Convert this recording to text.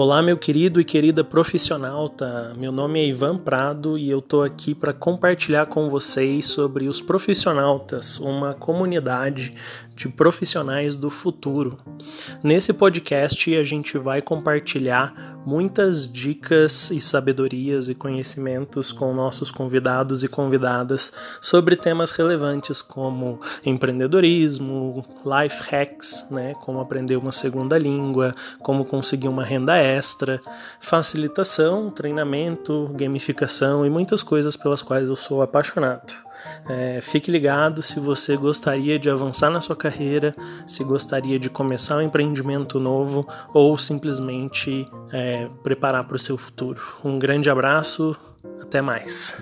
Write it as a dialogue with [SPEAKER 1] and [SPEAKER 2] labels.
[SPEAKER 1] Olá, meu querido e querida profissionalta. Meu nome é Ivan Prado e eu tô aqui para compartilhar com vocês sobre os profissionaltas, uma comunidade de profissionais do futuro. Nesse podcast a gente vai compartilhar muitas dicas e sabedorias e conhecimentos com nossos convidados e convidadas sobre temas relevantes como empreendedorismo, life hacks, né, como aprender uma segunda língua, como conseguir uma renda extra, facilitação, treinamento, gamificação e muitas coisas pelas quais eu sou apaixonado. É, fique ligado se você gostaria de avançar na sua carreira, se gostaria de começar um empreendimento novo ou simplesmente é, preparar para o seu futuro. Um grande abraço, até mais.